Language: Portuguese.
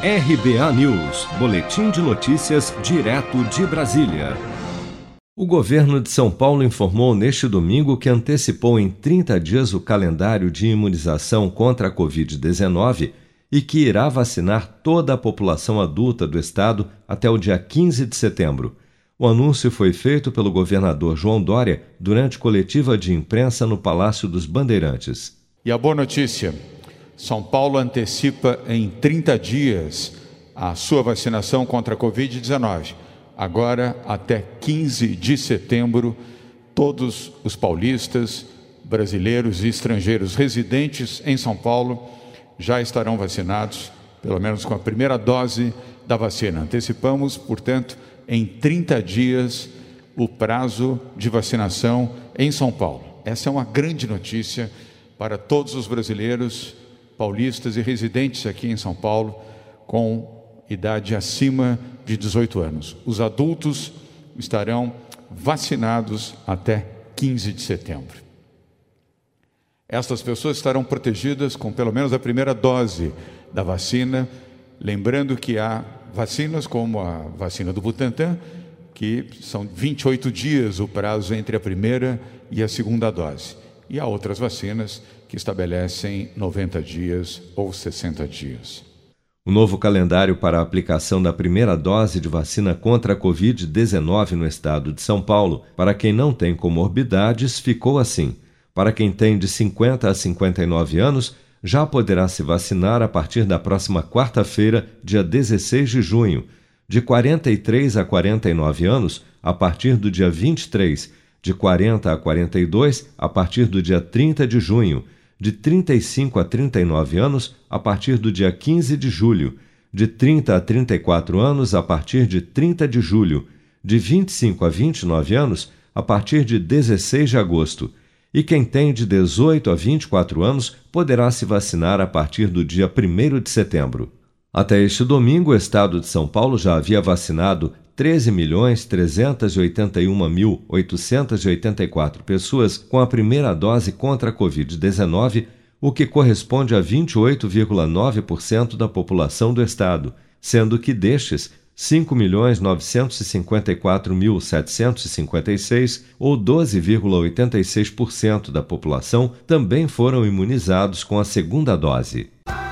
RBA News, Boletim de Notícias, direto de Brasília. O governo de São Paulo informou neste domingo que antecipou em 30 dias o calendário de imunização contra a Covid-19 e que irá vacinar toda a população adulta do estado até o dia 15 de setembro. O anúncio foi feito pelo governador João Dória durante coletiva de imprensa no Palácio dos Bandeirantes. E a boa notícia são Paulo antecipa em 30 dias a sua vacinação contra a Covid-19. Agora, até 15 de setembro, todos os paulistas, brasileiros e estrangeiros residentes em São Paulo já estarão vacinados, pelo menos com a primeira dose da vacina. Antecipamos, portanto, em 30 dias o prazo de vacinação em São Paulo. Essa é uma grande notícia para todos os brasileiros paulistas e residentes aqui em São Paulo com idade acima de 18 anos. Os adultos estarão vacinados até 15 de setembro. Estas pessoas estarão protegidas com pelo menos a primeira dose da vacina, lembrando que há vacinas como a vacina do Butantan, que são 28 dias o prazo entre a primeira e a segunda dose. E há outras vacinas que estabelecem 90 dias ou 60 dias. O novo calendário para a aplicação da primeira dose de vacina contra a Covid-19 no estado de São Paulo, para quem não tem comorbidades, ficou assim. Para quem tem de 50 a 59 anos, já poderá se vacinar a partir da próxima quarta-feira, dia 16 de junho. De 43 a 49 anos, a partir do dia 23. De 40 a 42, a partir do dia 30 de junho de 35 a 39 anos a partir do dia 15 de julho, de 30 a 34 anos a partir de 30 de julho, de 25 a 29 anos a partir de 16 de agosto. E quem tem de 18 a 24 anos poderá se vacinar a partir do dia 1 de setembro. Até este domingo, o estado de São Paulo já havia vacinado 13.381.884 pessoas com a primeira dose contra a Covid-19, o que corresponde a 28,9% da população do estado, sendo que destes, 5.954.756, ou 12,86% da população, também foram imunizados com a segunda dose.